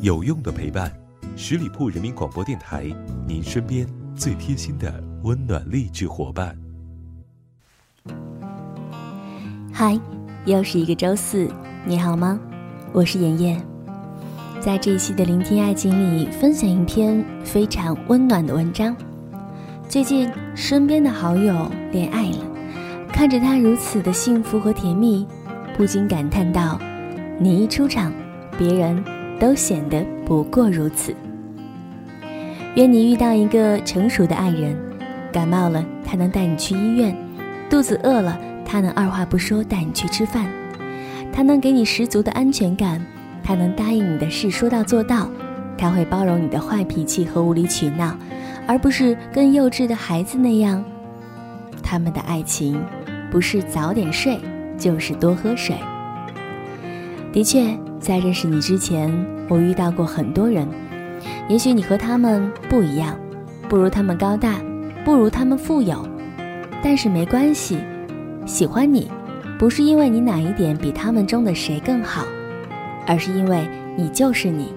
有用的陪伴，十里铺人民广播电台，您身边最贴心的温暖励志伙伴。嗨，又是一个周四，你好吗？我是妍妍，在这一期的聆听爱情里，分享一篇非常温暖的文章。最近身边的好友恋爱了，看着他如此的幸福和甜蜜，不禁感叹道：“你一出场，别人。”都显得不过如此。愿你遇到一个成熟的爱人，感冒了他能带你去医院，肚子饿了他能二话不说带你去吃饭，他能给你十足的安全感，他能答应你的事说到做到，他会包容你的坏脾气和无理取闹，而不是跟幼稚的孩子那样。他们的爱情，不是早点睡，就是多喝水。的确。在认识你之前，我遇到过很多人。也许你和他们不一样，不如他们高大，不如他们富有，但是没关系。喜欢你，不是因为你哪一点比他们中的谁更好，而是因为你就是你。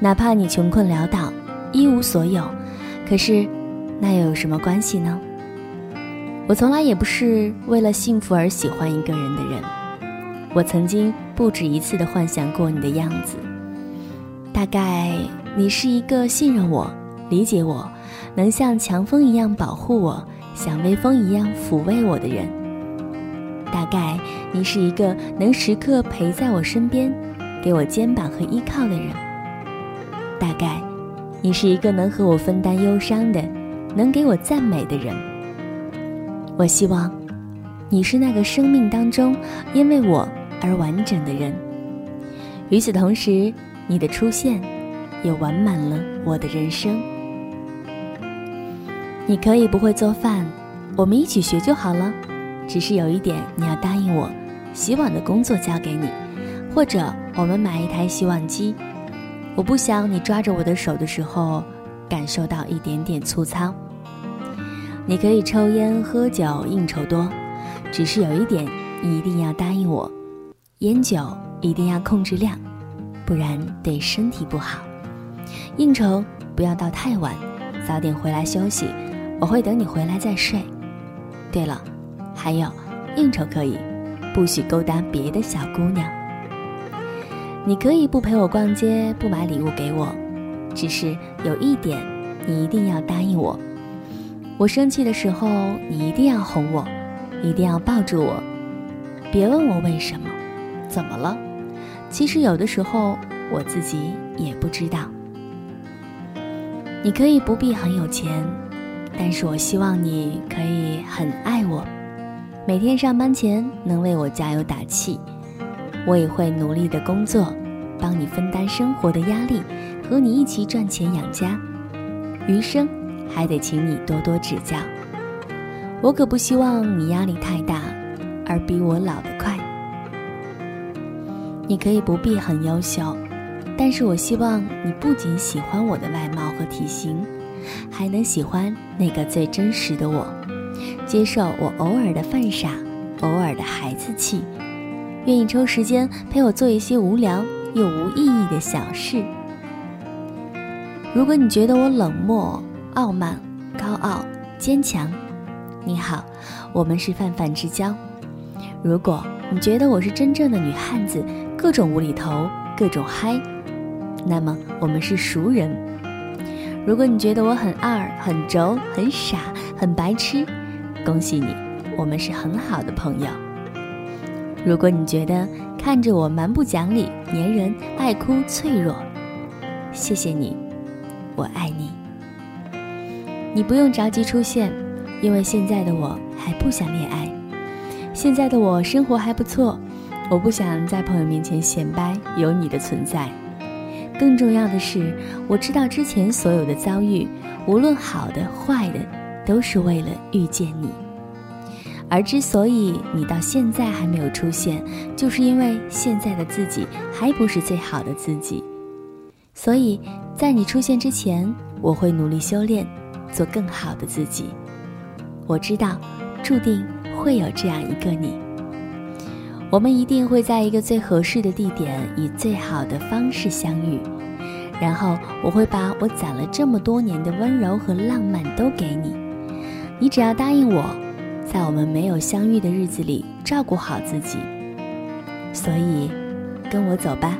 哪怕你穷困潦倒，一无所有，可是那又有什么关系呢？我从来也不是为了幸福而喜欢一个人的人。我曾经。不止一次的幻想过你的样子，大概你是一个信任我、理解我、能像强风一样保护我、像微风一样抚慰我的人。大概你是一个能时刻陪在我身边、给我肩膀和依靠的人。大概你是一个能和我分担忧伤的、能给我赞美的人。我希望你是那个生命当中因为我。而完整的人。与此同时，你的出现也完满了我的人生。你可以不会做饭，我们一起学就好了。只是有一点，你要答应我，洗碗的工作交给你，或者我们买一台洗碗机。我不想你抓着我的手的时候感受到一点点粗糙。你可以抽烟、喝酒、应酬多，只是有一点，你一定要答应我。烟酒一定要控制量，不然对身体不好。应酬不要到太晚，早点回来休息。我会等你回来再睡。对了，还有，应酬可以，不许勾搭别的小姑娘。你可以不陪我逛街，不买礼物给我，只是有一点，你一定要答应我。我生气的时候，你一定要哄我，一定要抱住我。别问我为什么。怎么了？其实有的时候我自己也不知道。你可以不必很有钱，但是我希望你可以很爱我，每天上班前能为我加油打气。我也会努力的工作，帮你分担生活的压力，和你一起赚钱养家。余生还得请你多多指教。我可不希望你压力太大，而比我老得快。你可以不必很优秀，但是我希望你不仅喜欢我的外貌和体型，还能喜欢那个最真实的我，接受我偶尔的犯傻，偶尔的孩子气，愿意抽时间陪我做一些无聊又无意义的小事。如果你觉得我冷漠、傲慢、高傲、坚强，你好，我们是泛泛之交。如果你觉得我是真正的女汉子，各种无厘头，各种嗨，那么我们是熟人。如果你觉得我很二、很轴、很傻、很白痴，恭喜你，我们是很好的朋友。如果你觉得看着我蛮不讲理、粘人、爱哭、脆弱，谢谢你，我爱你。你不用着急出现，因为现在的我还不想恋爱，现在的我生活还不错。我不想在朋友面前显摆有你的存在，更重要的是，我知道之前所有的遭遇，无论好的坏的，都是为了遇见你。而之所以你到现在还没有出现，就是因为现在的自己还不是最好的自己。所以在你出现之前，我会努力修炼，做更好的自己。我知道，注定会有这样一个你。我们一定会在一个最合适的地点，以最好的方式相遇。然后我会把我攒了这么多年的温柔和浪漫都给你，你只要答应我，在我们没有相遇的日子里照顾好自己。所以，跟我走吧。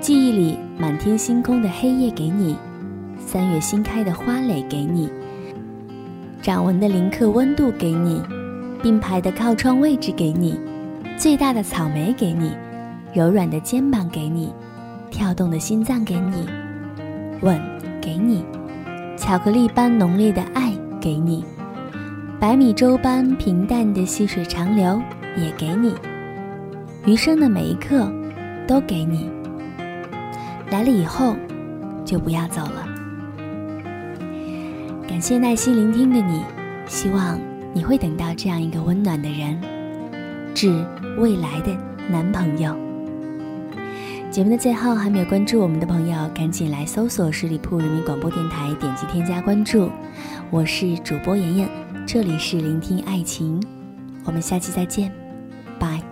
记忆里满天星空的黑夜给你，三月新开的花蕾给你，掌纹的临刻温度给你，并排的靠窗位置给你，最大的草莓给你，柔软的肩膀给你。跳动的心脏给你，吻给你，巧克力般浓烈的爱给你，白米粥般平淡的细水长流也给你，余生的每一刻都给你。来了以后就不要走了。感谢耐心聆听的你，希望你会等到这样一个温暖的人，致未来的男朋友。节目的最后，还没有关注我们的朋友，赶紧来搜索十里铺人民广播电台，点击添加关注。我是主播妍妍，这里是聆听爱情，我们下期再见，拜。